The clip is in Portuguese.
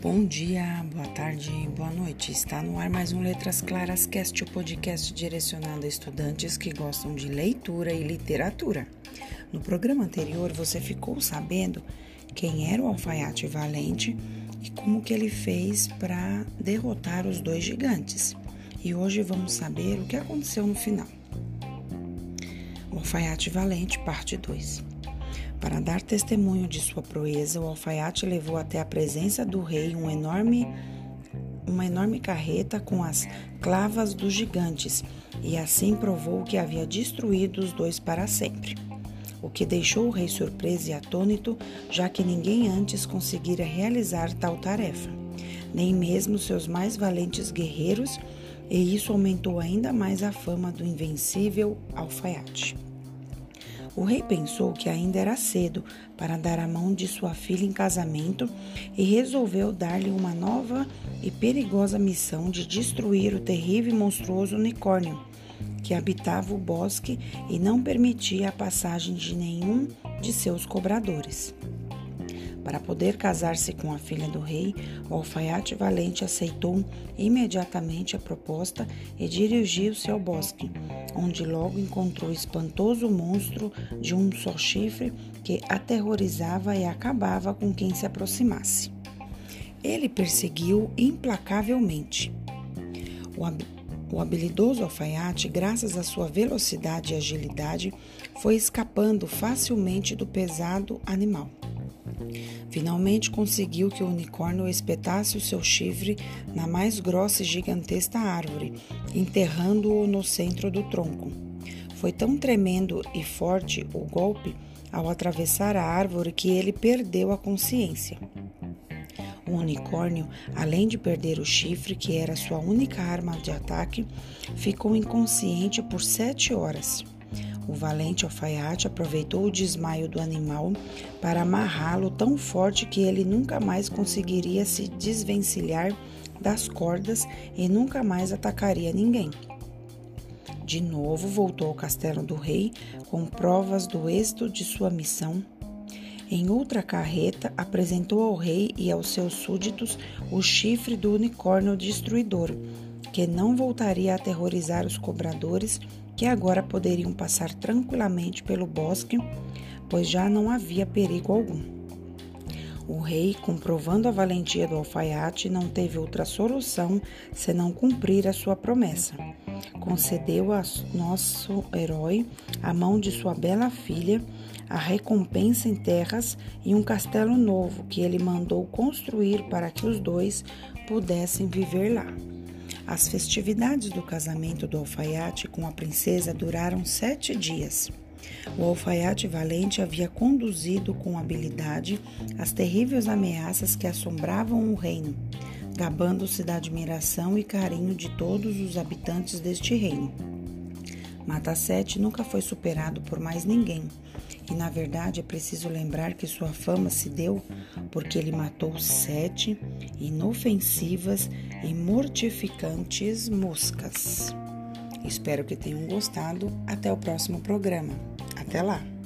Bom dia, boa tarde, boa noite. Está no ar mais um Letras Claras Cast, o podcast direcionado a estudantes que gostam de leitura e literatura. No programa anterior, você ficou sabendo quem era o alfaiate valente e como que ele fez para derrotar os dois gigantes. E hoje vamos saber o que aconteceu no final. O alfaiate valente, parte 2. Para dar testemunho de sua proeza, o alfaiate levou até a presença do rei um enorme, uma enorme carreta com as clavas dos gigantes, e assim provou que havia destruído os dois para sempre. O que deixou o rei surpreso e atônito, já que ninguém antes conseguira realizar tal tarefa, nem mesmo seus mais valentes guerreiros, e isso aumentou ainda mais a fama do invencível alfaiate. O rei pensou que ainda era cedo para dar a mão de sua filha em casamento e resolveu dar-lhe uma nova e perigosa missão de destruir o terrível e monstruoso unicórnio que habitava o bosque e não permitia a passagem de nenhum de seus cobradores. Para poder casar-se com a filha do rei, o alfaiate valente aceitou imediatamente a proposta e dirigiu-se ao bosque, onde logo encontrou o espantoso monstro de um só chifre que aterrorizava e acabava com quem se aproximasse. Ele perseguiu implacavelmente. O habilidoso alfaiate, graças à sua velocidade e agilidade, foi escapando facilmente do pesado animal. Finalmente conseguiu que o unicórnio espetasse o seu chifre na mais grossa e gigantesca árvore, enterrando-o no centro do tronco. Foi tão tremendo e forte o golpe ao atravessar a árvore que ele perdeu a consciência. O unicórnio, além de perder o chifre, que era sua única arma de ataque, ficou inconsciente por sete horas. O valente alfaiate aproveitou o desmaio do animal para amarrá-lo tão forte que ele nunca mais conseguiria se desvencilhar das cordas e nunca mais atacaria ninguém. De novo voltou ao castelo do rei com provas do êxito de sua missão. Em outra carreta, apresentou ao rei e aos seus súditos o chifre do unicórnio destruidor, que não voltaria a aterrorizar os cobradores que agora poderiam passar tranquilamente pelo bosque, pois já não havia perigo algum. O rei, comprovando a valentia do alfaiate, não teve outra solução senão cumprir a sua promessa. Concedeu a nosso herói a mão de sua bela filha, a recompensa em terras e um castelo novo que ele mandou construir para que os dois pudessem viver lá. As festividades do casamento do alfaiate com a princesa duraram sete dias. O alfaiate valente havia conduzido com habilidade as terríveis ameaças que assombravam o reino, gabando-se da admiração e carinho de todos os habitantes deste reino. Mata-Sete nunca foi superado por mais ninguém, e na verdade é preciso lembrar que sua fama se deu porque ele matou sete inofensivas e mortificantes moscas. Espero que tenham gostado. Até o próximo programa. Até lá!